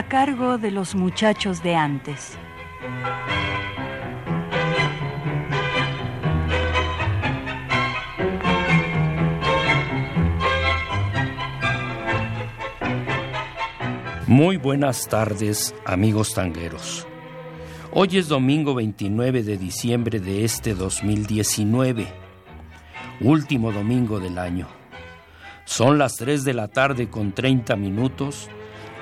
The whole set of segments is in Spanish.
A cargo de los muchachos de antes. Muy buenas tardes, amigos tangueros. Hoy es domingo 29 de diciembre de este 2019, último domingo del año. Son las 3 de la tarde con 30 minutos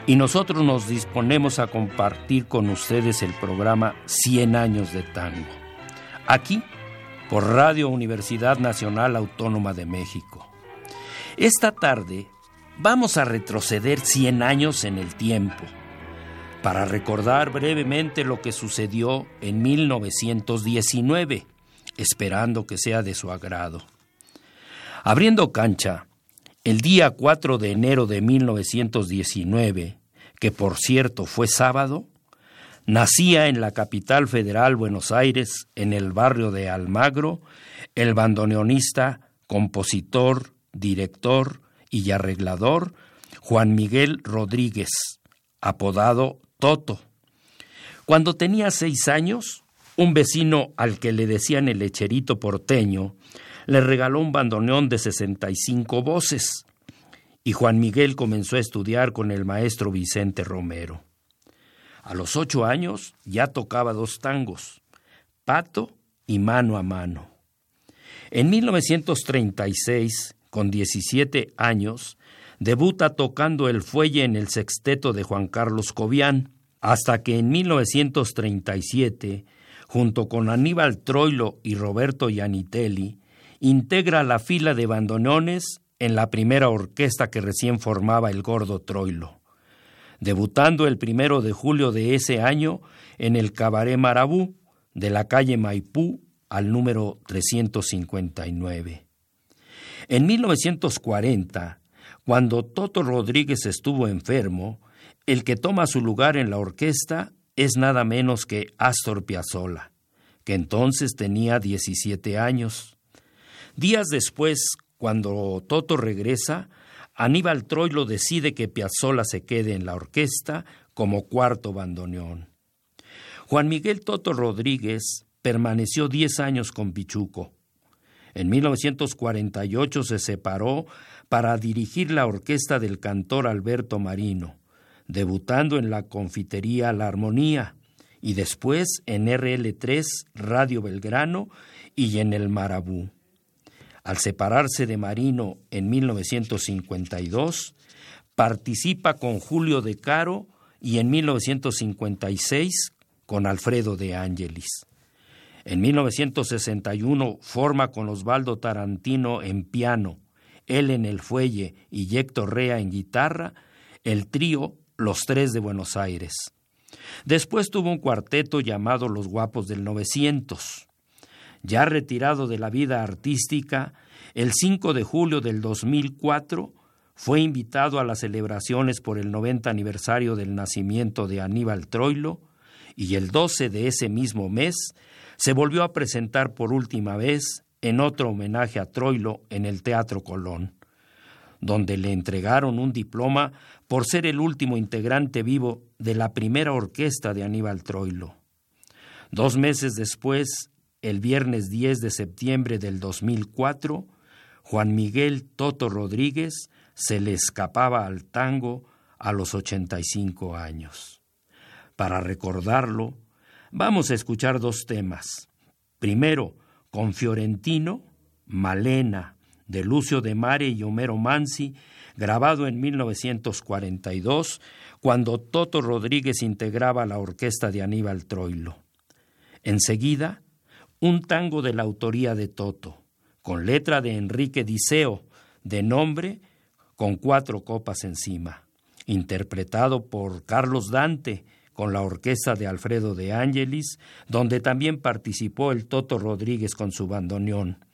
y nosotros nos disponemos a compartir con ustedes el programa 100 años de tango. Aquí, por Radio Universidad Nacional Autónoma de México. Esta tarde vamos a retroceder 100 años en el tiempo para recordar brevemente lo que sucedió en 1919, esperando que sea de su agrado. Abriendo cancha, el día 4 de enero de 1919, que por cierto fue sábado, nacía en la capital federal Buenos Aires, en el barrio de Almagro, el bandoneonista, compositor, director y arreglador Juan Miguel Rodríguez, apodado Toto. Cuando tenía seis años, un vecino al que le decían el lecherito porteño le regaló un bandoneón de 65 voces y Juan Miguel comenzó a estudiar con el maestro Vicente Romero. A los ocho años ya tocaba dos tangos, pato y mano a mano. En 1936, con 17 años, debuta tocando el fuelle en el sexteto de Juan Carlos Cobian, hasta que en 1937, junto con Aníbal Troilo y Roberto Yanitelli, integra la fila de bandoneones en la primera orquesta que recién formaba el gordo Troilo, debutando el primero de julio de ese año en el Cabaret Marabú de la calle Maipú al número 359. En 1940, cuando Toto Rodríguez estuvo enfermo, el que toma su lugar en la orquesta es nada menos que Astor Piazzolla, que entonces tenía 17 años. Días después, cuando Toto regresa, Aníbal Troilo decide que Piazzolla se quede en la orquesta como cuarto bandoneón. Juan Miguel Toto Rodríguez permaneció diez años con Pichuco. En 1948 se separó para dirigir la orquesta del cantor Alberto Marino, debutando en la confitería La Armonía y después en RL3 Radio Belgrano y en el Marabú. Al separarse de Marino en 1952, participa con Julio de Caro y en 1956 con Alfredo de Ángelis. En 1961 forma con Osvaldo Tarantino en piano, él en el fuelle y Héctor Rea en guitarra, el trío Los Tres de Buenos Aires. Después tuvo un cuarteto llamado Los Guapos del 900. Ya retirado de la vida artística, el 5 de julio del 2004 fue invitado a las celebraciones por el 90 aniversario del nacimiento de Aníbal Troilo y el 12 de ese mismo mes se volvió a presentar por última vez en otro homenaje a Troilo en el Teatro Colón, donde le entregaron un diploma por ser el último integrante vivo de la primera orquesta de Aníbal Troilo. Dos meses después, el viernes 10 de septiembre del 2004, Juan Miguel Toto Rodríguez se le escapaba al tango a los 85 años. Para recordarlo, vamos a escuchar dos temas. Primero, con Fiorentino, Malena, de Lucio de Mare y Homero Mansi, grabado en 1942, cuando Toto Rodríguez integraba la orquesta de Aníbal Troilo. Enseguida, un tango de la autoría de Toto, con letra de Enrique Diceo, de nombre con cuatro copas encima, interpretado por Carlos Dante, con la orquesta de Alfredo de Ángelis, donde también participó el Toto Rodríguez con su bandoneón,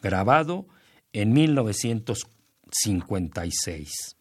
grabado en 1956.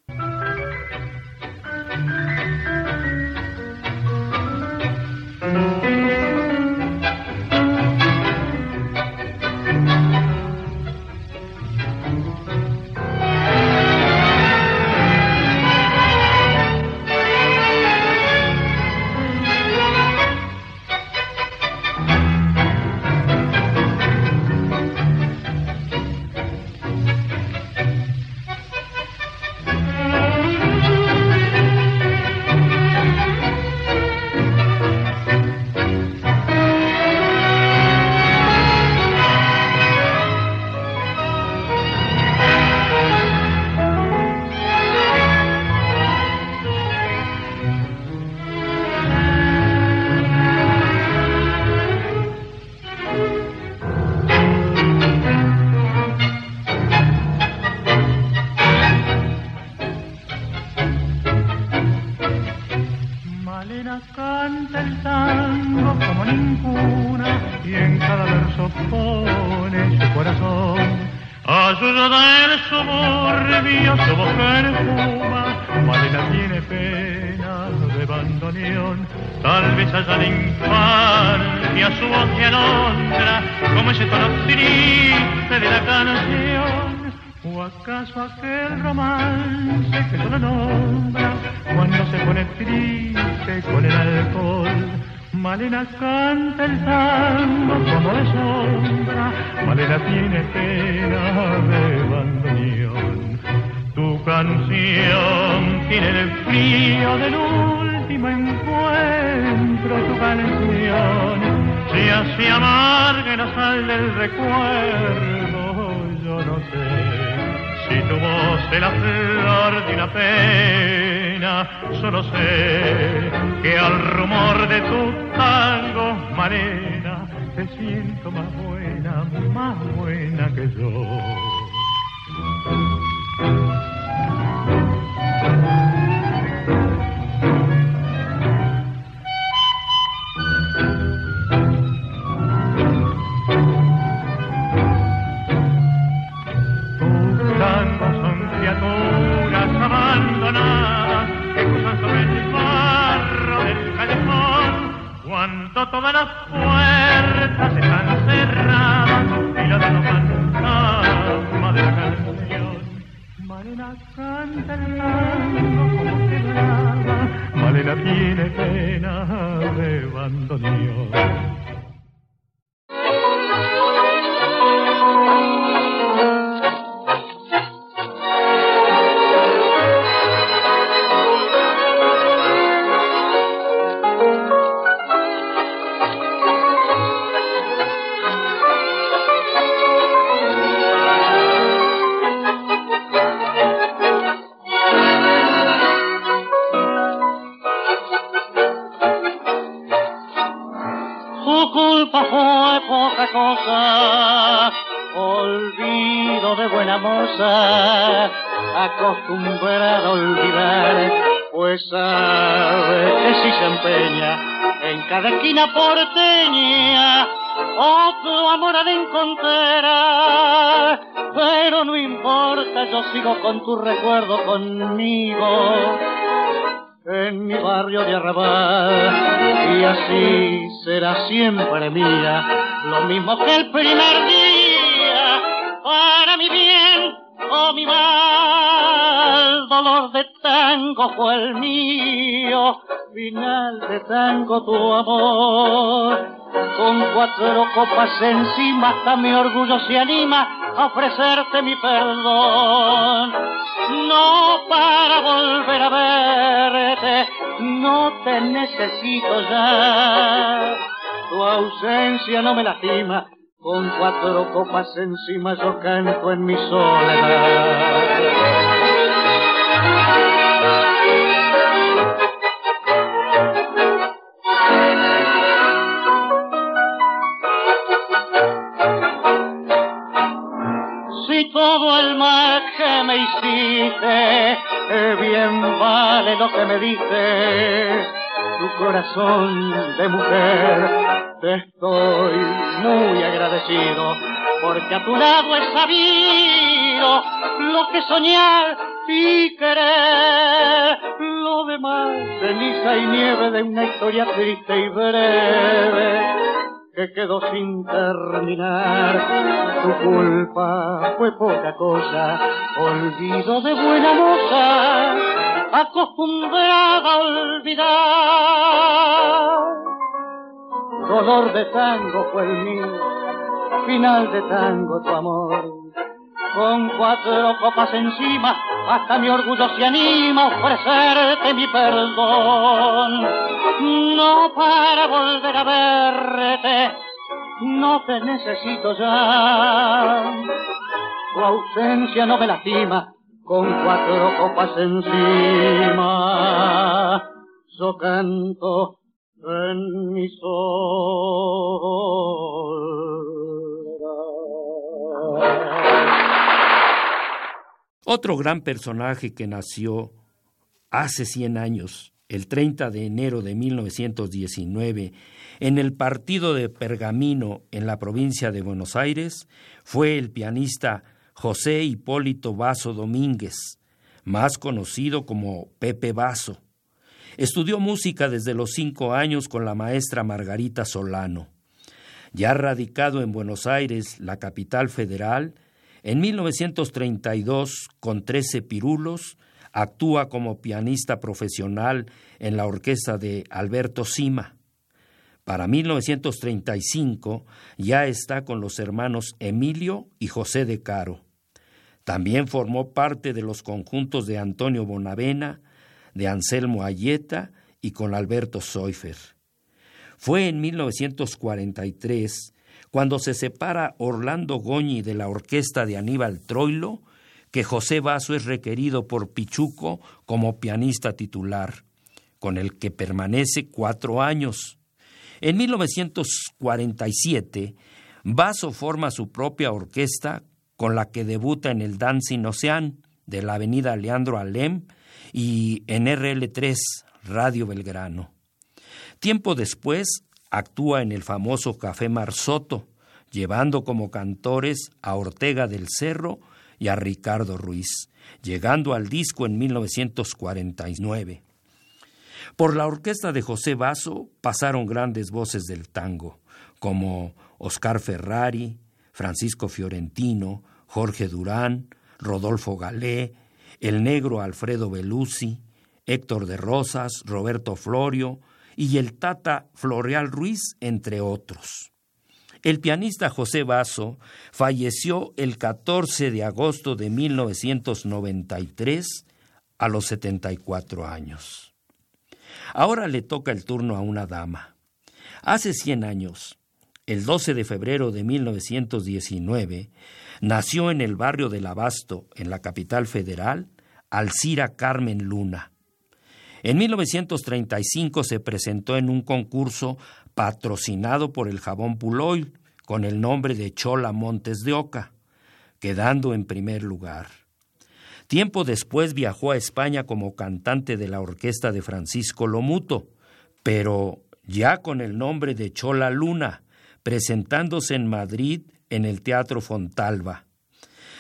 solo sé que al rumor de tu tangos, Marena, te siento más buena, más buena que yo. Todas las puertas están cerradas y la de los fantasmas de la canción. Malena canta el tango como Malena tiene pena de bandoneón. Porteña, otro amor de encontrar. Pero no importa, yo sigo con tu recuerdo conmigo en mi barrio de arrabal y así será siempre mía, lo mismo que el primer día, para mi bien o mi mal, dolor de tango fue el mío, final de tango tu amor. Con cuatro copas encima hasta mi orgullo se anima a ofrecerte mi perdón. No para volver a verte, no te necesito ya. Tu ausencia no me lastima, con cuatro copas encima yo canto en mi soledad. Que me hiciste, bien vale lo que me dices tu corazón de mujer. Te estoy muy agradecido porque a tu lado he sabido lo que soñar y querer. Lo demás, ceniza y nieve de una historia triste y breve que quedó sin terminar. Tu culpa fue poca cosa, olvido de buena moza, acostumbrada a olvidar. Dolor de tango fue el mío, final de tango tu amor. Con cuatro copas encima, hasta mi orgullo se anima a ofrecerte mi perdón. No para volver a verte, no te necesito ya. Tu ausencia no me lastima, con cuatro copas encima. Yo canto en mi sol. Otro gran personaje que nació hace 100 años, el 30 de enero de 1919, en el partido de Pergamino en la provincia de Buenos Aires, fue el pianista José Hipólito Vaso Domínguez, más conocido como Pepe Vaso. Estudió música desde los cinco años con la maestra Margarita Solano. Ya radicado en Buenos Aires, la capital federal, en 1932, con 13 pirulos, actúa como pianista profesional en la orquesta de Alberto Sima. Para 1935 ya está con los hermanos Emilio y José de Caro. También formó parte de los conjuntos de Antonio Bonavena, de Anselmo Ayeta y con Alberto Seufer. Fue en 1943 cuando se separa Orlando Goñi de la orquesta de Aníbal Troilo, que José Vaso es requerido por Pichuco como pianista titular, con el que permanece cuatro años. En 1947, Vaso forma su propia orquesta con la que debuta en el Dancing Ocean de la avenida Leandro Alem y en RL3 Radio Belgrano. Tiempo después actúa en el famoso Café Marsoto, llevando como cantores a Ortega del Cerro y a Ricardo Ruiz, llegando al disco en 1949. Por la orquesta de José Basso pasaron grandes voces del tango, como Oscar Ferrari, Francisco Fiorentino, Jorge Durán, Rodolfo Galé, el negro Alfredo Belusi, Héctor de Rosas, Roberto Florio, y el Tata Floreal Ruiz, entre otros. El pianista José Basso falleció el 14 de agosto de 1993 a los 74 años. Ahora le toca el turno a una dama. Hace 100 años, el 12 de febrero de 1919, nació en el barrio del Abasto, en la capital federal, Alcira Carmen Luna, en 1935 se presentó en un concurso patrocinado por el jabón Puloy con el nombre de Chola Montes de Oca, quedando en primer lugar. Tiempo después viajó a España como cantante de la orquesta de Francisco Lomuto, pero ya con el nombre de Chola Luna, presentándose en Madrid en el Teatro Fontalba.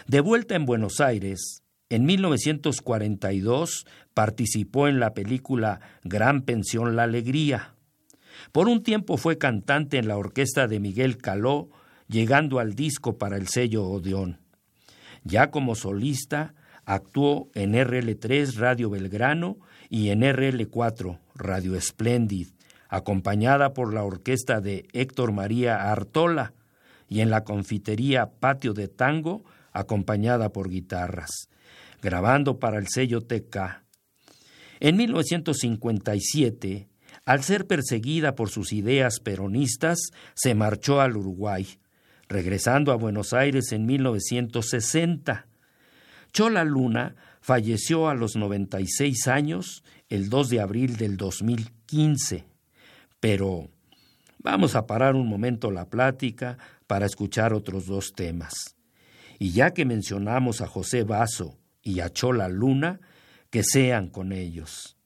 De vuelta en Buenos Aires, en 1942 participó en la película Gran Pensión La Alegría. Por un tiempo fue cantante en la orquesta de Miguel Caló, llegando al disco para el sello Odeón. Ya como solista, actuó en RL3 Radio Belgrano y en RL4 Radio Splendid, acompañada por la orquesta de Héctor María Artola, y en la confitería Patio de Tango, acompañada por guitarras grabando para el sello TK. En 1957, al ser perseguida por sus ideas peronistas, se marchó al Uruguay, regresando a Buenos Aires en 1960. Chola Luna falleció a los 96 años el 2 de abril del 2015. Pero vamos a parar un momento la plática para escuchar otros dos temas. Y ya que mencionamos a José Basso y a Chola Luna, que sean con ellos.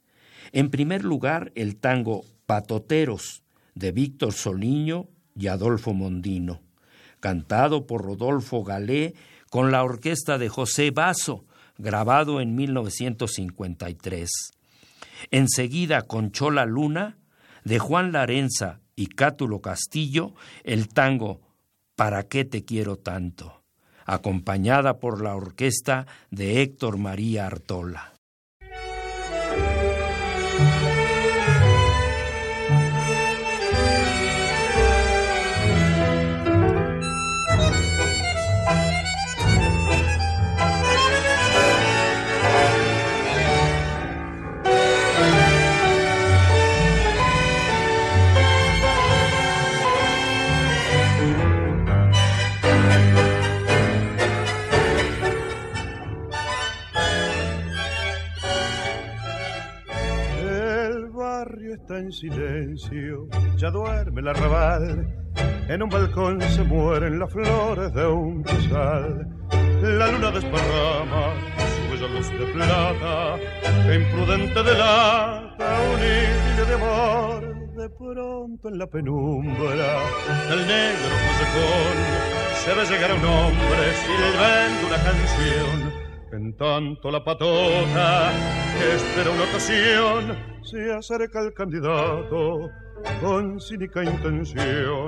En primer lugar, el tango Patoteros de Víctor Soliño y Adolfo Mondino, cantado por Rodolfo Galé con la orquesta de José Basso, grabado en 1953. Enseguida con Chola Luna, de Juan Larenza y Cátulo Castillo, el tango ¿Para qué te quiero tanto? Acompañada por la orquesta de Héctor María Artola. Está en silencio, ya duerme el arrabal. En un balcón se mueren las flores de un rosal. La luna desparrama su bella luz de plata, que imprudente delata un hilo de amor. De pronto en la penumbra del negro callejón se ve llegar a un hombre silbando una canción en tanto la patota espera una ocasión se acerca el candidato con cínica intención.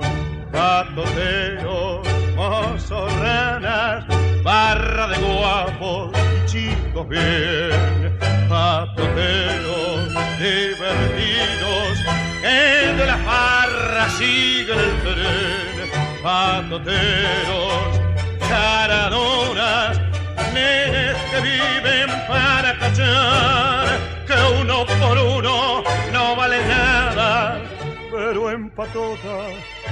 Patoteros, mozorranas, barra de guapos y chicos bien. Patoteros divertidos que de la farra siguen el tren. Patoteros, charadoras, viven para cachar, que uno por uno no vale nada, pero en patota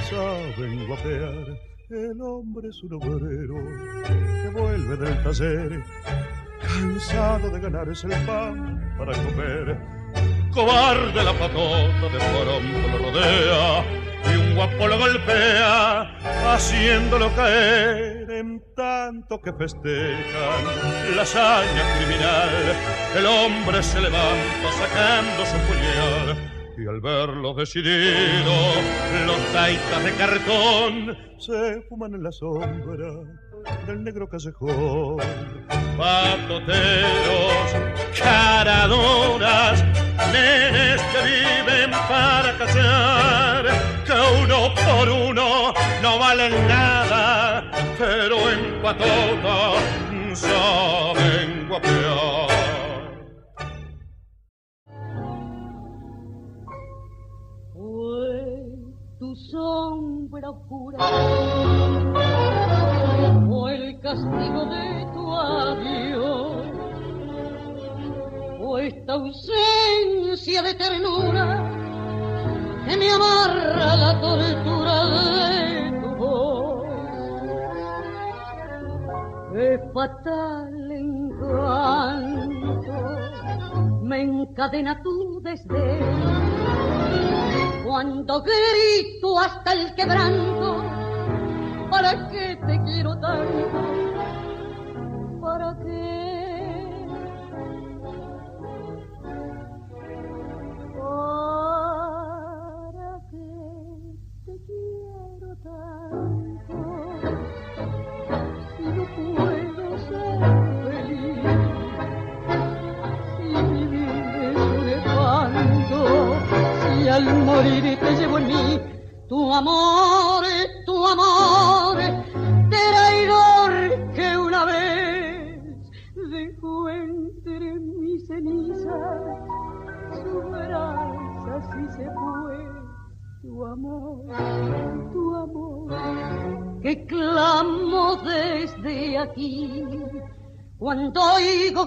saben guapear. El hombre es un obrero que vuelve del taller, cansado de ganarse el pan para comer. Cobarde la patota de pronto lo rodea y un guapo lo golpea, haciéndolo caer en tanto que festejan la hazaña criminal. El hombre se levanta sacando su puñal y al verlo decidido, los taitas de cartón se fuman en la sombra del negro callejón. Patoteros, caradoras, nenes que viven para cazar, que uno por uno no valen nada, pero en patota saben guapear. Sombra oscura. O el castigo de tu adiós. O esta ausencia de ternura que me amarra la tortura de tu voz. Es fatal encanto me encadena tu desdén cuando grito hasta el quebranto, ¿para qué te quiero tanto? ¿Para qué?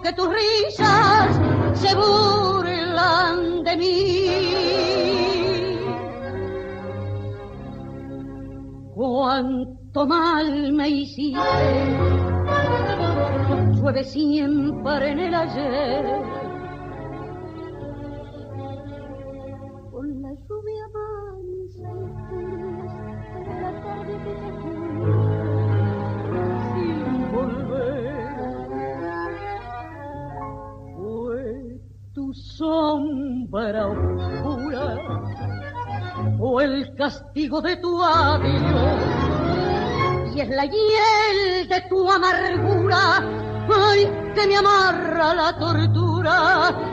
Que tus risas se burlan de mí. Cuánto mal me hiciste, llueve siempre en el ayer. Castigo de tu adiós. Y es la hiel de tu amargura, ay, que me amarra la tortura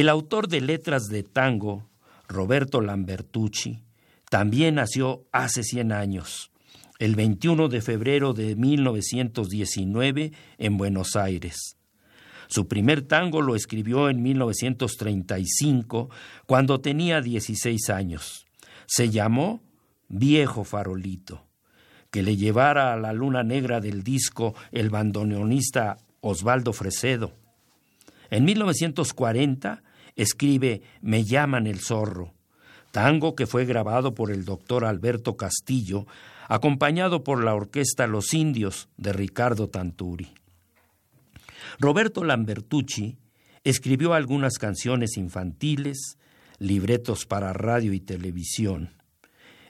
el autor de letras de tango, Roberto Lambertucci, también nació hace 100 años, el 21 de febrero de 1919 en Buenos Aires. Su primer tango lo escribió en 1935, cuando tenía 16 años. Se llamó Viejo Farolito, que le llevara a la luna negra del disco el bandoneonista Osvaldo Fresedo. En 1940 escribe Me llaman el zorro, tango que fue grabado por el doctor Alberto Castillo, acompañado por la orquesta Los Indios de Ricardo Tanturi. Roberto Lambertucci escribió algunas canciones infantiles, libretos para radio y televisión.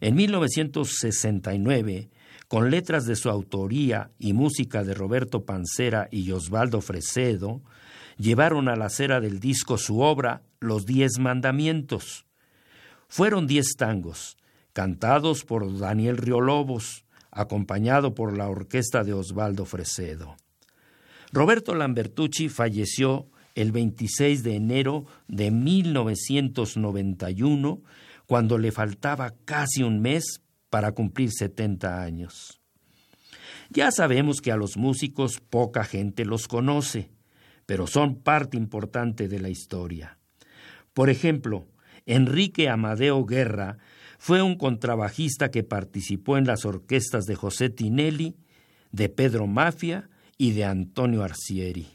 En 1969, con letras de su autoría y música de Roberto Pancera y Osvaldo Fresedo, llevaron a la acera del disco su obra Los Diez Mandamientos. Fueron diez tangos, cantados por Daniel Riolobos, acompañado por la orquesta de Osvaldo Fresedo. Roberto Lambertucci falleció el 26 de enero de 1991, cuando le faltaba casi un mes para cumplir 70 años. Ya sabemos que a los músicos poca gente los conoce, pero son parte importante de la historia. Por ejemplo, Enrique Amadeo Guerra fue un contrabajista que participó en las orquestas de José Tinelli, de Pedro Mafia y de Antonio Arcieri.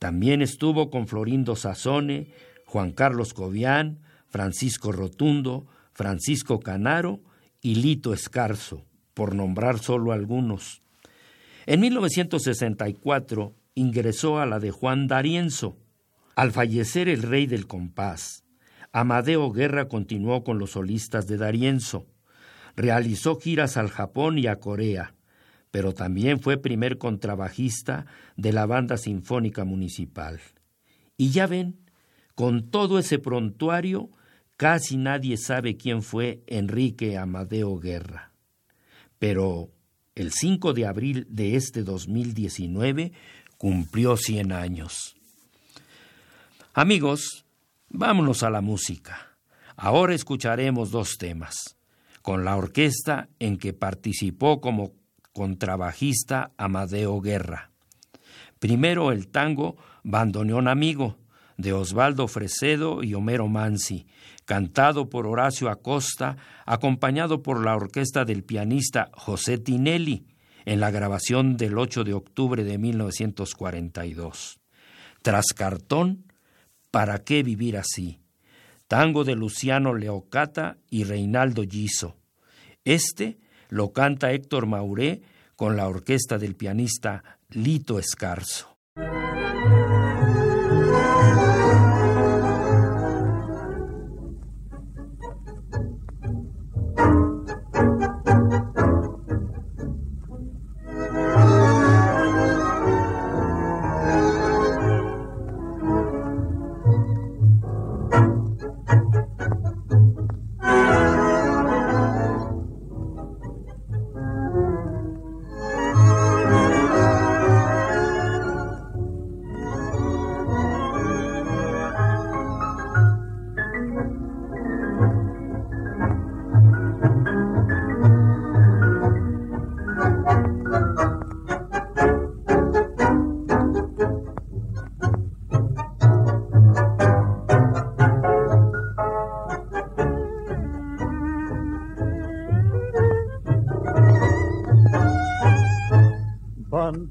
También estuvo con Florindo Sazone, Juan Carlos Cobian, Francisco Rotundo, Francisco Canaro y Lito Escarzo, por nombrar solo algunos. En 1964 ingresó a la de Juan D'Arienzo. Al fallecer el rey del compás, Amadeo Guerra continuó con los solistas de D'Arienzo. Realizó giras al Japón y a Corea pero también fue primer contrabajista de la Banda Sinfónica Municipal. Y ya ven, con todo ese prontuario, casi nadie sabe quién fue Enrique Amadeo Guerra. Pero el 5 de abril de este 2019 cumplió 100 años. Amigos, vámonos a la música. Ahora escucharemos dos temas, con la orquesta en que participó como contrabajista Amadeo Guerra. Primero el tango Bandoneón Amigo, de Osvaldo Fresedo y Homero Mansi, cantado por Horacio Acosta, acompañado por la orquesta del pianista José Tinelli, en la grabación del 8 de octubre de 1942. Tras cartón, ¿para qué vivir así? Tango de Luciano Leocata y Reinaldo Giso. Este lo canta Héctor Mauré con la orquesta del pianista Lito Escarzo.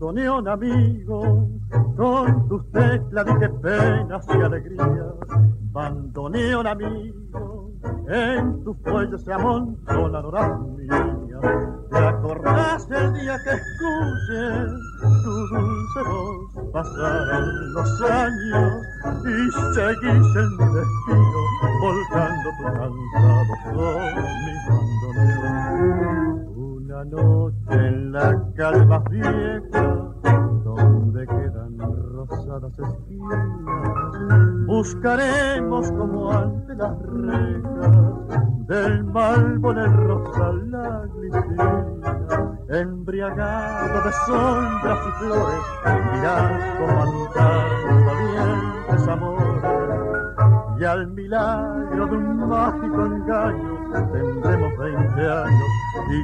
Bandoneón amigo, con tus teclas dije penas y alegrías. Bandoneón amigo, en tus fuelles se amontonan horas mías. ¿Te acordás el día que escuches tu dulce voz? Pasaron los años y seguís en mi destino, volcando tu cansado con en la calma vieja, donde quedan rosadas esquinas, buscaremos como ante las rejas del malvo del rosal la glicina, embriagado de sombras y flores, mirás como valientes amores, y al milagro de un mágico engaño tendremos 20 años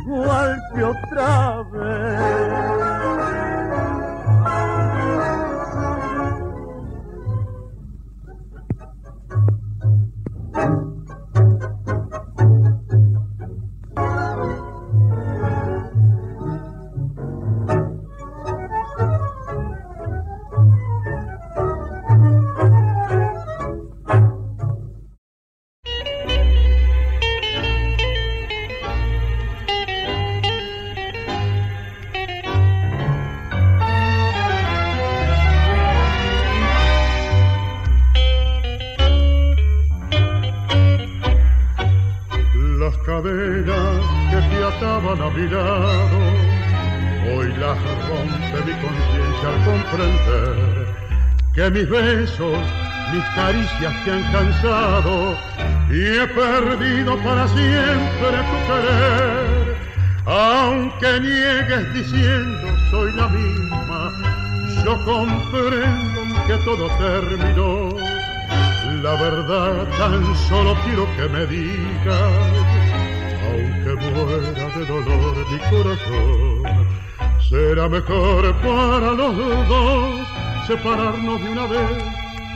igual que otra vez. Mis besos, mis caricias te han cansado y he perdido para siempre tu querer. Aunque niegues diciendo soy la misma, yo comprendo que todo terminó. La verdad tan solo quiero que me digas, aunque muera de dolor mi corazón, será mejor para los dos separarnos de una vez.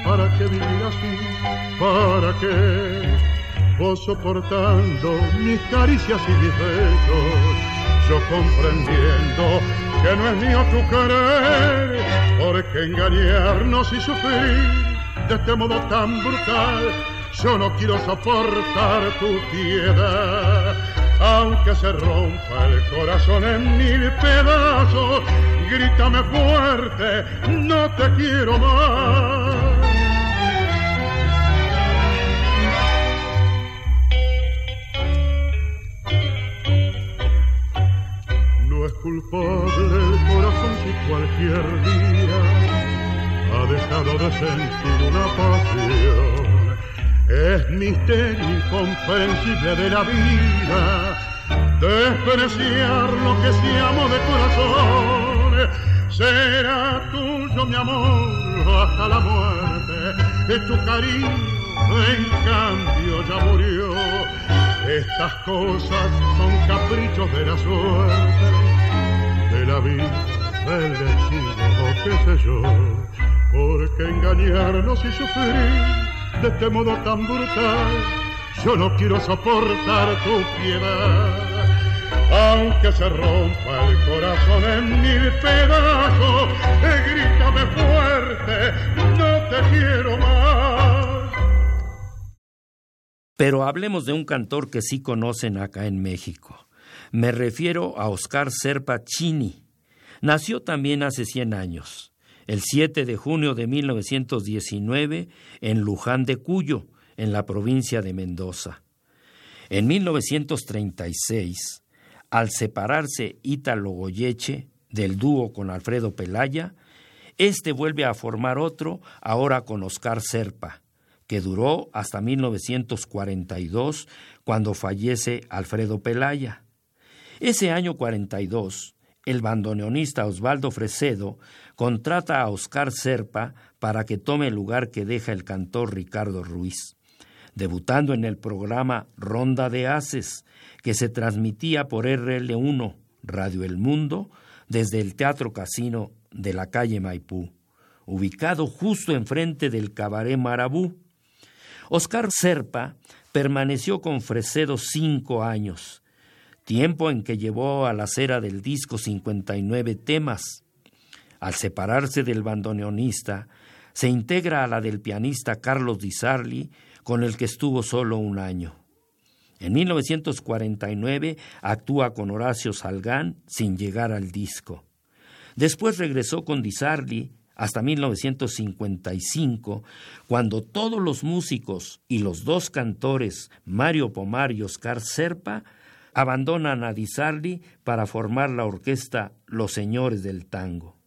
¿Para qué vivir así? ¿Para qué? Vos soportando mis caricias y mis besos, yo comprendiendo que no es mío tu querer, porque engañarnos y sufrir de este modo tan brutal, yo no quiero soportar tu piedad aunque se rompa el corazón en mil pedazos, grítame fuerte, no te quiero más. No es culpable el corazón si cualquier día ha dejado de sentir una pasión es misterio incomprensible de la vida, despreciar lo que se amo de corazón. Será tuyo mi amor hasta la muerte, es tu cariño en cambio ya murió. Estas cosas son caprichos de la suerte, de la vida, del destino, qué sé yo, porque engañarnos y sufrir de este modo tan brutal. Yo no quiero soportar tu piedad. Aunque se rompa el corazón en mil pedazos, grítame fuerte, no te quiero más. Pero hablemos de un cantor que sí conocen acá en México. Me refiero a Oscar Serpa Chini. Nació también hace 100 años el 7 de junio de 1919 en Luján de Cuyo, en la provincia de Mendoza. En 1936, al separarse Ítalo Goyeche del dúo con Alfredo Pelaya, este vuelve a formar otro, ahora con Oscar Serpa, que duró hasta 1942, cuando fallece Alfredo Pelaya. Ese año 42, el bandoneonista Osvaldo Fresedo contrata a Oscar Serpa para que tome el lugar que deja el cantor Ricardo Ruiz, debutando en el programa Ronda de Haces, que se transmitía por RL1, Radio El Mundo, desde el Teatro Casino de la calle Maipú, ubicado justo enfrente del Cabaret Marabú. Oscar Serpa permaneció con Fresedo cinco años, tiempo en que llevó a la cera del disco 59 temas, Al separarse del bandoneonista, se integra a la del pianista Carlos Di Sarli, con el que estuvo solo un año. En 1949 actúa con Horacio Salgán sin llegar al disco. Después regresó con Di Sarli hasta 1955, cuando todos los músicos y los dos cantores, Mario Pomar y Oscar Serpa, abandonan a Di Sarli para formar la orquesta Los Señores del Tango.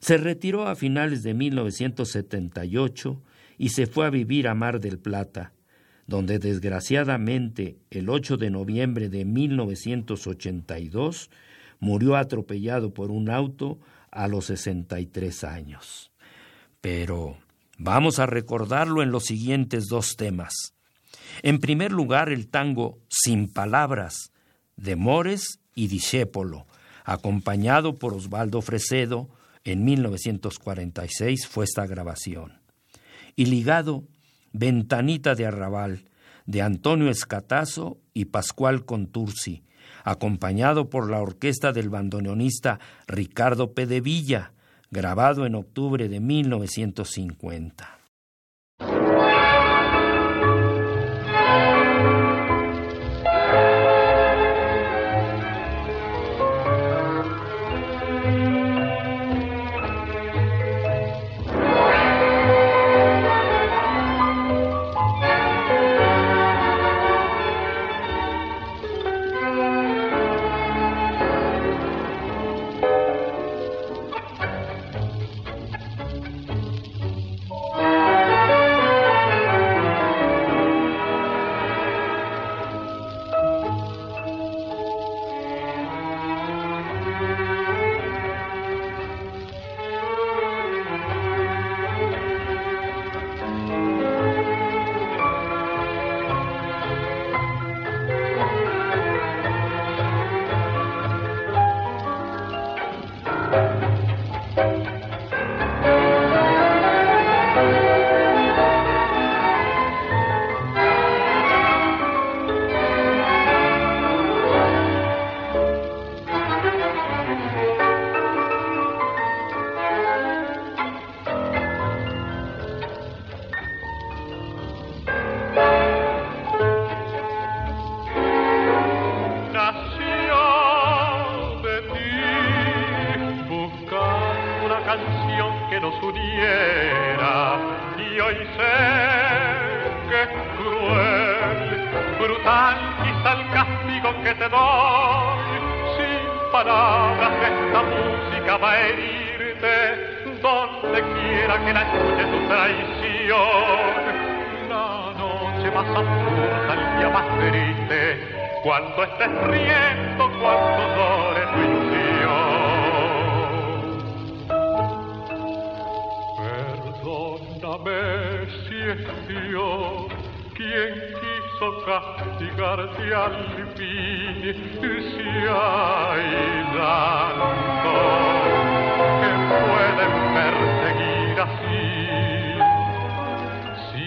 Se retiró a finales de 1978 y se fue a vivir a Mar del Plata, donde desgraciadamente el 8 de noviembre de 1982 murió atropellado por un auto a los 63 años. Pero vamos a recordarlo en los siguientes dos temas. En primer lugar, el tango Sin Palabras, de Mores y Discépolo, acompañado por Osvaldo Fresedo, en 1946 fue esta grabación. Y ligado Ventanita de Arrabal, de Antonio Escatazo y Pascual Contursi, acompañado por la orquesta del bandoneonista Ricardo Pedevilla, grabado en octubre de 1950.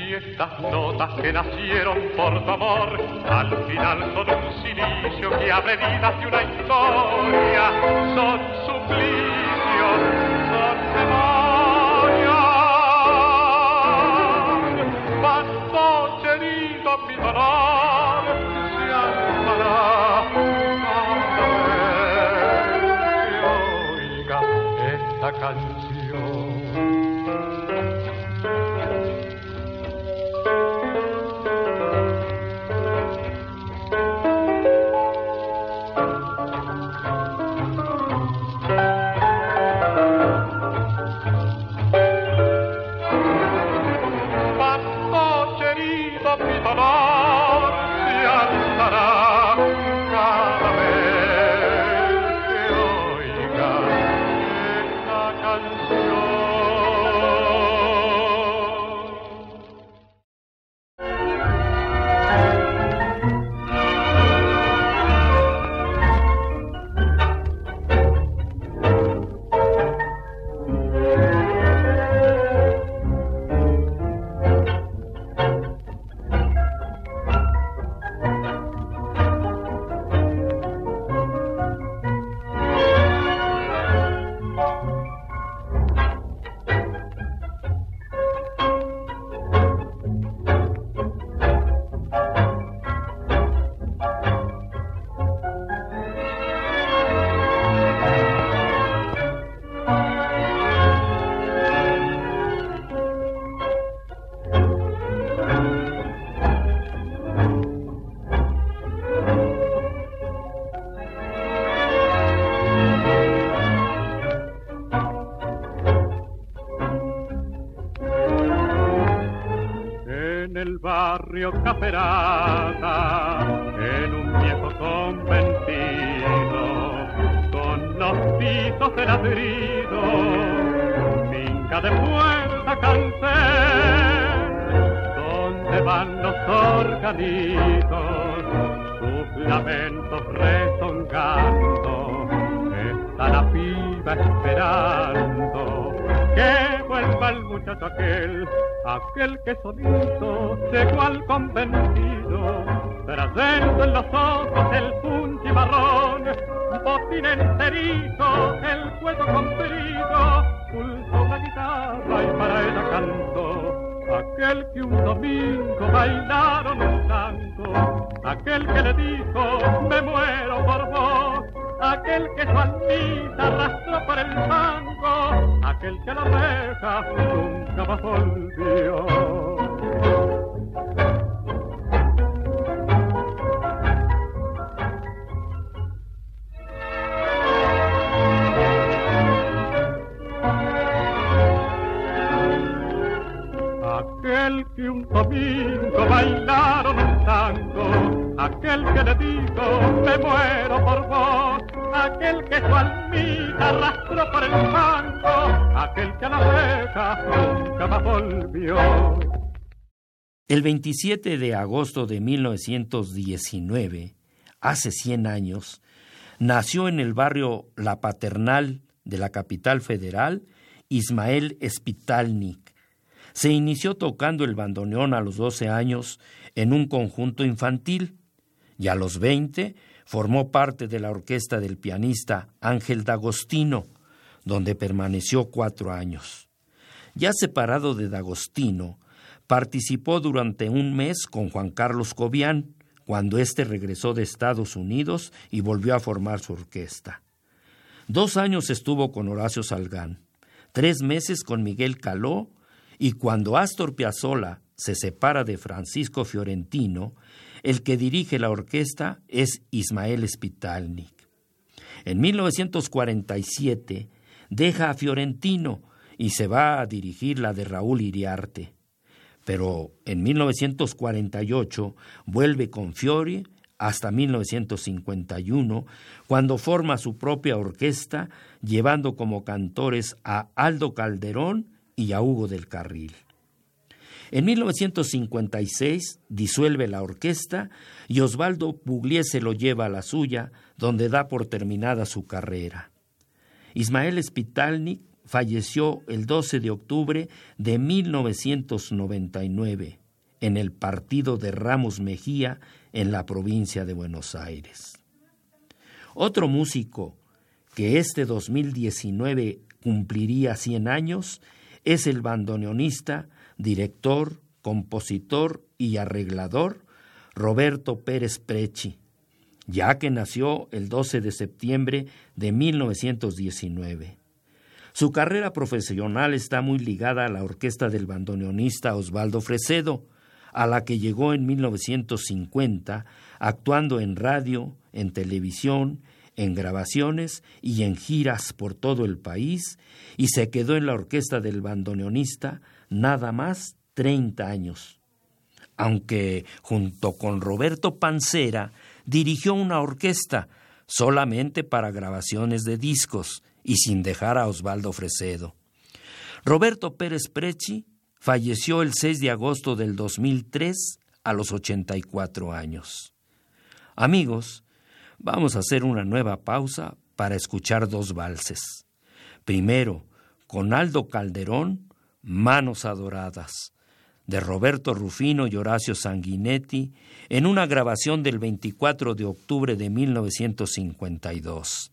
Y estas notas que nacieron por tu amor, al final son un silicio que abre vidas de una historia, son suplicios, son memorias. Bastó, querido, mi dolor. Barrio Caperata, en un viejo conventido, con los pisos de ladrido, finca de puerta cancel, donde van los organitos, sus lamentos rezongando, está la piba esperando aquel, aquel que solito llegó al convencido, trayendo en los ojos el punchi marrón, botín enterito, el cuello comprido, pulsó una guitarra y para ella cantó. Aquel que un domingo bailaron un tango, aquel que le dijo, me muero por aquel que su almita arrastró por el mango, aquel que la reja nunca más volvió. Aquel que un domingo bailaron un tango, aquel que le dijo, me muero por vos, aquel que su almita arrastró por el mango, aquel que a la reja nunca más volvió. El 27 de agosto de 1919, hace 100 años, nació en el barrio La Paternal de la capital federal Ismael Spitalnik. Se inició tocando el bandoneón a los 12 años en un conjunto infantil y a los 20 formó parte de la orquesta del pianista Ángel D'Agostino, donde permaneció cuatro años. Ya separado de D'Agostino, participó durante un mes con Juan Carlos Cobian, cuando éste regresó de Estados Unidos y volvió a formar su orquesta. Dos años estuvo con Horacio Salgán, tres meses con Miguel Caló, y cuando Astor Piazzolla se separa de Francisco Fiorentino, el que dirige la orquesta es Ismael Spitalnik. En 1947 deja a Fiorentino y se va a dirigir la de Raúl Iriarte. Pero en 1948 vuelve con Fiori hasta 1951, cuando forma su propia orquesta, llevando como cantores a Aldo Calderón y a Hugo del Carril. En 1956 disuelve la orquesta y Osvaldo Pugliese lo lleva a la suya, donde da por terminada su carrera. Ismael Spitalnik falleció el 12 de octubre de 1999 en el partido de Ramos Mejía en la provincia de Buenos Aires. Otro músico que este 2019 cumpliría 100 años es el bandoneonista director, compositor y arreglador Roberto Pérez Prechi, ya que nació el 12 de septiembre de 1919. Su carrera profesional está muy ligada a la orquesta del bandoneonista Osvaldo Fresedo, a la que llegó en 1950, actuando en radio, en televisión, en grabaciones y en giras por todo el país, y se quedó en la orquesta del bandoneonista nada más 30 años. Aunque junto con Roberto Pancera dirigió una orquesta solamente para grabaciones de discos y sin dejar a Osvaldo Fresedo. Roberto Pérez Prechi falleció el 6 de agosto del 2003 a los 84 años. Amigos, vamos a hacer una nueva pausa para escuchar dos valses. Primero, con Aldo Calderón, Manos Adoradas, de Roberto Rufino y Horacio Sanguinetti, en una grabación del 24 de octubre de 1952.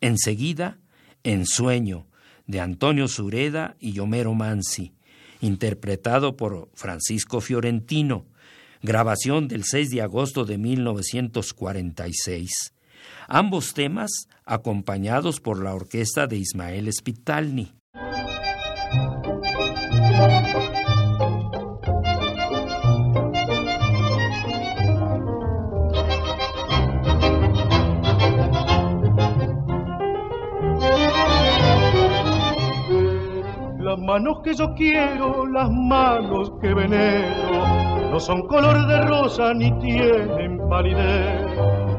Enseguida, En Sueño, de Antonio Sureda y Homero Mansi, interpretado por Francisco Fiorentino, grabación del 6 de agosto de 1946. Ambos temas acompañados por la orquesta de Ismael Spitalny. Las manos que yo quiero, las manos que venero no son color de rosa ni tienen palidez.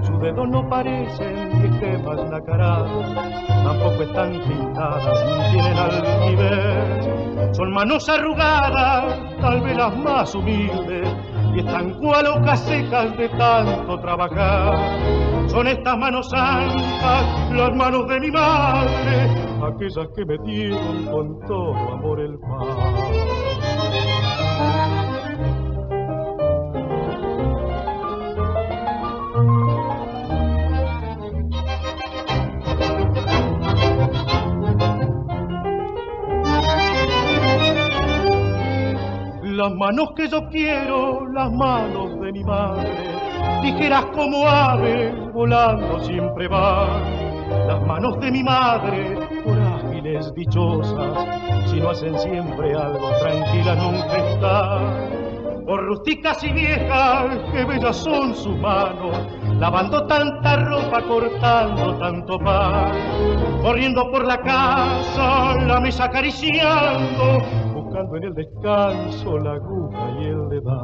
Sus dedos no parecen ni gemas nacaradas, tampoco están pintadas ni tienen altivez. Son manos arrugadas, tal vez las más humildes, y están cual hojas secas de tanto trabajar. Son estas manos santas, las manos de mi madre, aquellas que me dieron con todo amor el pan. Las manos que yo quiero, las manos de mi madre, ligeras como aves, volando siempre van. Las manos de mi madre, por ágiles, dichosas, si no hacen siempre algo, tranquila nunca están. Por rústicas y viejas, que bellas son sus manos, lavando tanta ropa, cortando tanto pan, corriendo por la casa, la mesa acariciando, en el descanso la aguja y el dedal.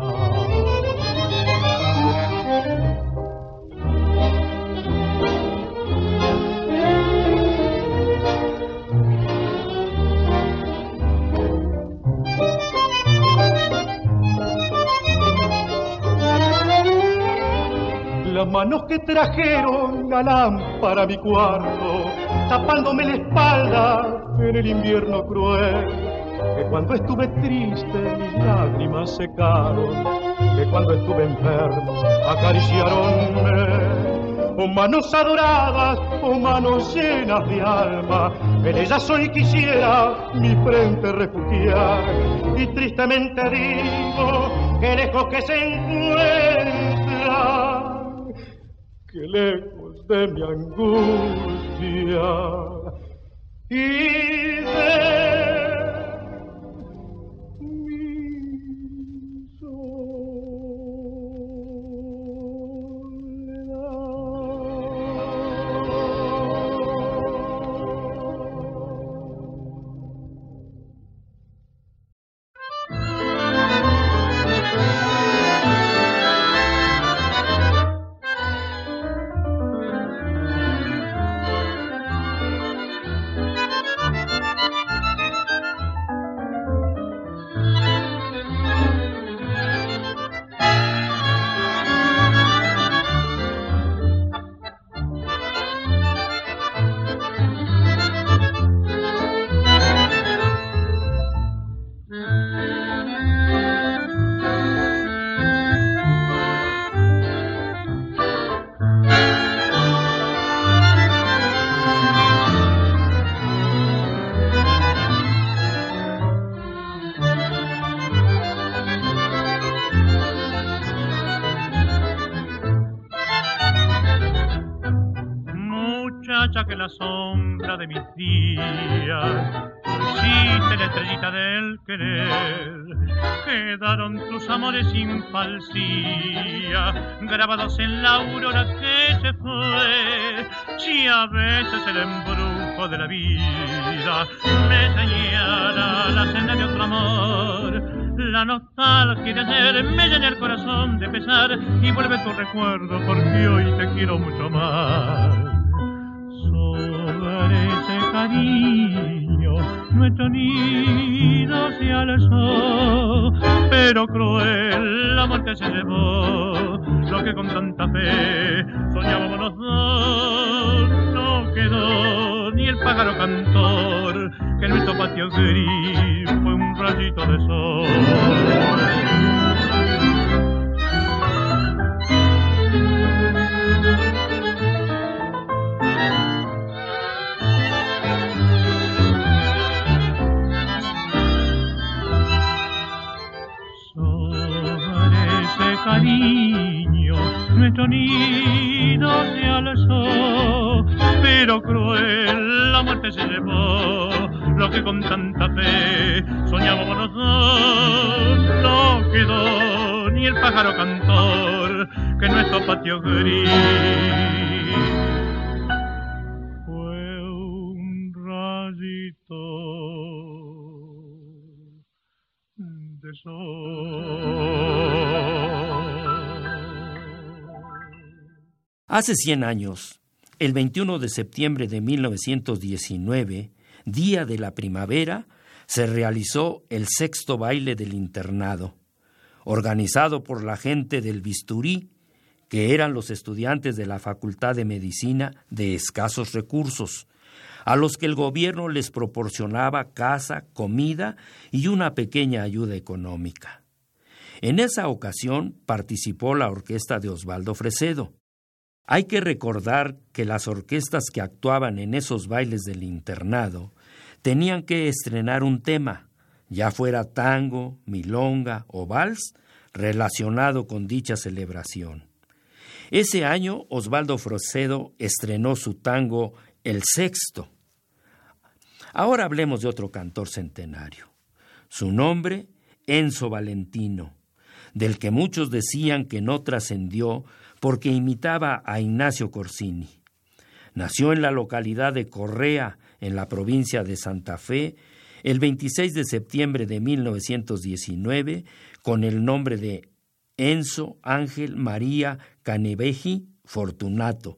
Las manos que trajeron la lámpara mi cuarto, tapándome la espalda en el invierno cruel que cuando estuve triste mis lágrimas secaron, que cuando estuve enfermo acariciaronme. Oh manos adoradas, oh manos llenas de alma, en ellas hoy quisiera mi frente refugiar. Y tristemente digo que lejos que se encuentra, que lejos de mi angustia y de grabados en la aurora que se fue. Si a veces el embrujo de la vida me señala la senda de otro amor, la nostalgia de ayer me llena el corazón de pesar y vuelve tu recuerdo porque hoy te quiero mucho más. Sobre ese cariño nuestro nido se alzó, pero cruel la muerte se llevó lo que con tanta fe soñábamos los dos. No quedó ni el pájaro cantor, que en nuestro patio gris fue un rayito de sol. Cariño, nuestro nido se alzó, pero cruel la muerte se llevó, lo que con tanta fe soñábamos los dos, no quedó ni el pájaro cantor que nuestro patio gris fue un rayito de sol. Hace 100 años, el 21 de septiembre de 1919, día de la primavera, se realizó el sexto baile del internado, organizado por la gente del bisturí, que eran los estudiantes de la Facultad de Medicina de escasos recursos, a los que el gobierno les proporcionaba casa, comida y una pequeña ayuda económica. En esa ocasión participó la orquesta de Osvaldo Fresedo. Hay que recordar que las orquestas que actuaban en esos bailes del internado tenían que estrenar un tema, ya fuera tango, milonga o vals, relacionado con dicha celebración. Ese año Osvaldo Fresedo estrenó su tango El Sexto, Ahora hablemos de otro cantor centenario. Su nombre, Enzo Valentino, del que muchos decían que no trascendió porque imitaba a Ignacio Corsini. Nació en la localidad de Correa, en la provincia de Santa Fe, el 26 de septiembre de 1919, con el nombre de Enzo Ángel María Caneveji Fortunato,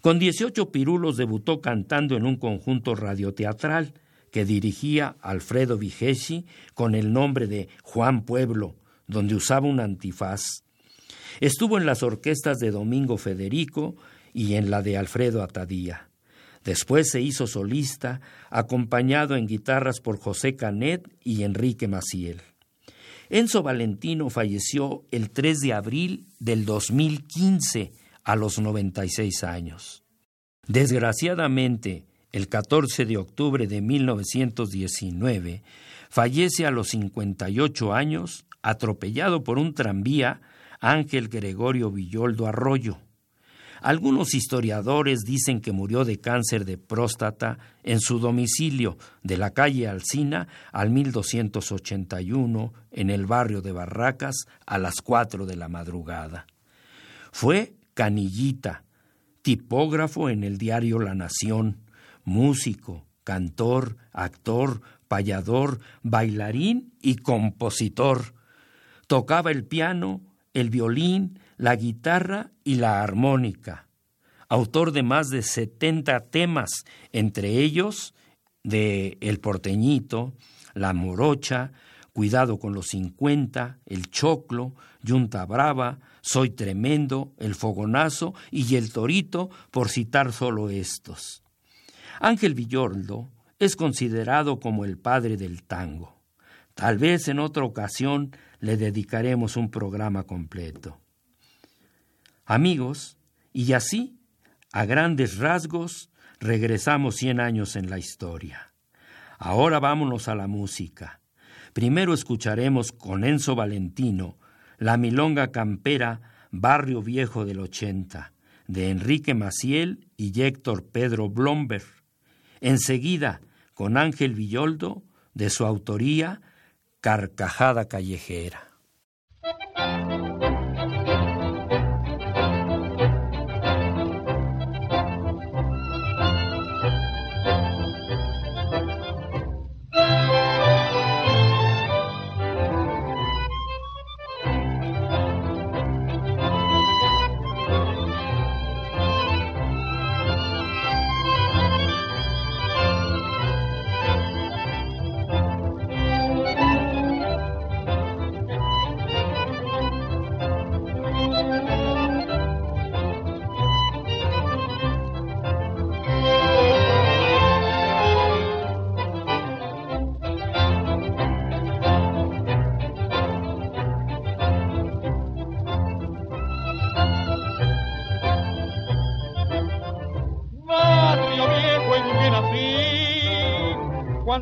con 18 pirulos debutó cantando en un conjunto radioteatral que dirigía Alfredo Vigesi con el nombre de Juan Pueblo, donde usaba un antifaz. Estuvo en las orquestas de Domingo Federico y en la de Alfredo Atadía. Después se hizo solista, acompañado en guitarras por José Canet y Enrique Maciel. Enzo Valentino falleció el 3 de abril del 2015 a los 96 años. Desgraciadamente, el 14 de octubre de 1919, fallece a los 58 años, atropellado por un tranvía, Ángel Gregorio Villoldo Arroyo. Algunos historiadores dicen que murió de cáncer de próstata en su domicilio de la calle Alcina al 1281 en el barrio de Barracas a las 4 de la madrugada. Fue Canillita, tipógrafo en el diario La Nación, músico, cantor, actor, payador, bailarín y compositor. Tocaba el piano, el violín, la guitarra y la armónica. Autor de más de 70 temas, entre ellos de El porteñito, La morocha, Cuidado con los 50, El choclo, Yunta brava, soy tremendo, el fogonazo y el torito, por citar solo estos. Ángel Villoldo es considerado como el padre del tango. Tal vez en otra ocasión le dedicaremos un programa completo. Amigos, y así, a grandes rasgos, regresamos cien años en la historia. Ahora vámonos a la música. Primero escucharemos con Enzo Valentino la Milonga Campera, Barrio Viejo del 80, de Enrique Maciel y Héctor Pedro Blomberg. Enseguida, con Ángel Villoldo, de su autoría, Carcajada Callejera.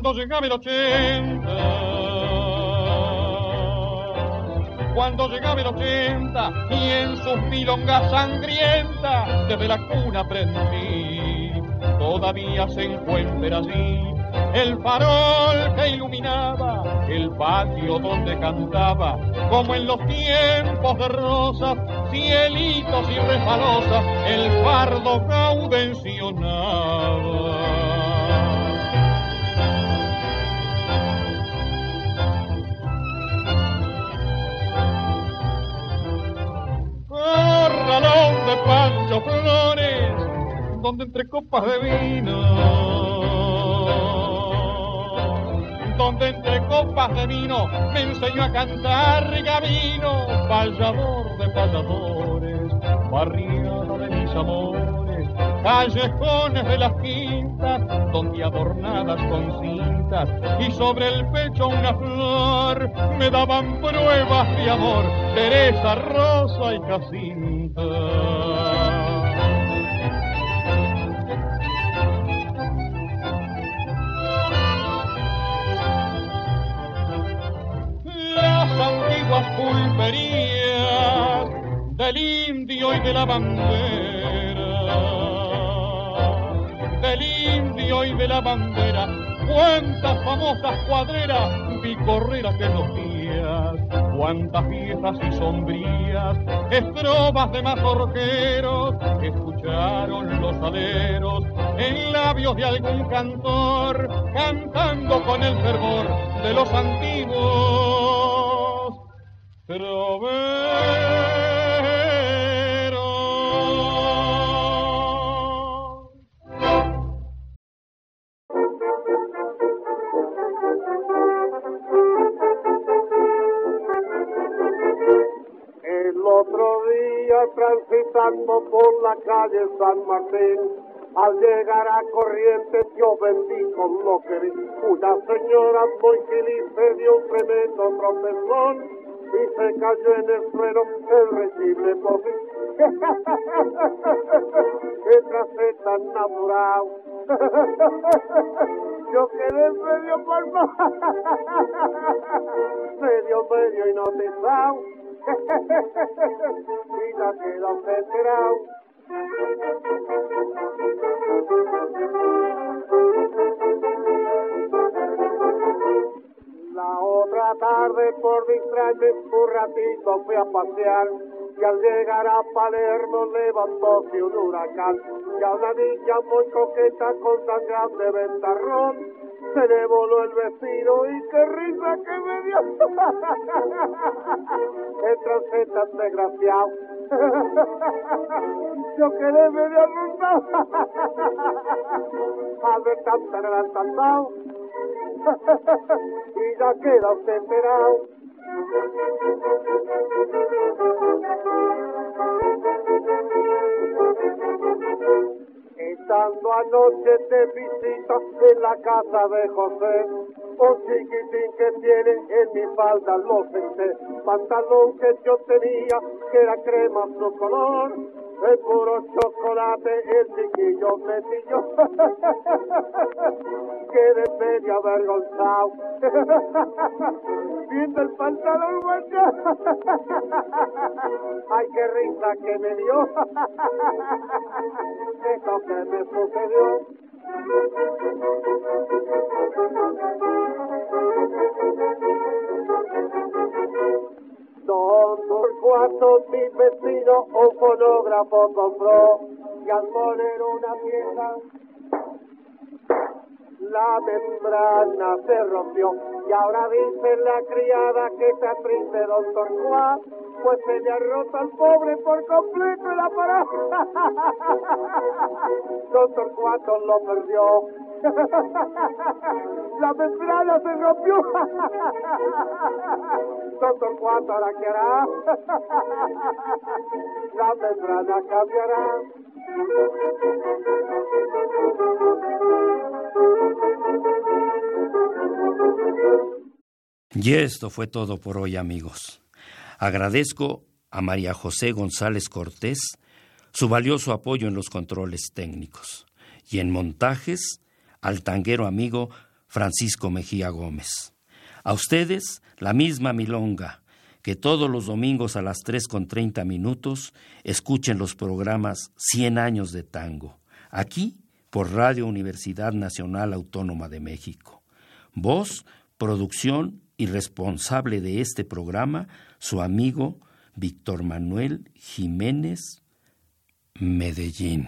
Cuando llegaba el ochenta. Cuando llegaba el ochenta y en sus milongas sangrientas desde la cuna aprendí, todavía se encuentra allí el farol que iluminaba el patio donde cantaba, como en los tiempos de rosas, cielitos y resbalosas, el fardo caudencionaba. Donde entre copas de vino, donde entre copas de vino me enseñó a cantar Gabino, payador de payadores, barriada de mis amores, callejones de las quintas, donde adornadas con cintas y sobre el pecho una flor me daban pruebas de amor, Teresa, Rosa y Jacinta. Antiguas pulperías del indio y de la bandera, del indio y de la bandera, cuántas famosas cuadreras vi correr aquellos días, cuántas fiestas y sombrías, estrobas de mazorqueros, escucharon los aleros en labios de algún cantor, cantando con el fervor de los antiguos Trovero. El otro día transitando por la calle San Martín, al llegar a Corrientes yo bendijo lo que. Una señora muy feliz me dio un tremendo tropezón y se cayó en el suelo el recible por ¡Qué trase tan natural! Yo quedé medio palma, medio medio hipnotizado y la quedó enterado. La otra tarde por distraerme un ratito fui a pasear y al llegar a Palermo levantóse un huracán y a una niña muy coqueta con tan grande ventarrón se le voló el vecino y qué risa que me dio. el trance tan desgraciado. Yo quedé medio arrumbado al ver tan adelantado y ya queda usted enterado. Estando anoche de visita en la casa de José, un chiquitín que tiene en mi falda lo senté, pantalón que yo tenía que era crema su color, el puro chocolate, el chiquillo metillo, quedé medio avergonzado, viendo el pantalón manchado, ay qué risa que me dio, esto que me sucedió. Don Torcuato, mi vecino, un fonógrafo compró y al poner una pieza la membrana se rompió y ahora dice la criada que está triste don Torcuato pues se le ha roto al pobre por completo el aparato. Don Torcuato lo perdió. La membrana se rompió. Qué hará. La membrana cambiará. Y esto fue todo por hoy amigos. Agradezco a María José González Cortés su valioso apoyo en los controles técnicos y en montajes al tanguero amigo Francisco Mejía Gómez. A ustedes la misma milonga que todos los domingos a las tres con treinta minutos escuchen los programas Cien años de tango, aquí por Radio Universidad Nacional Autónoma de México. Voz, producción y responsable de este programa, su amigo Víctor Manuel Jiménez Medellín.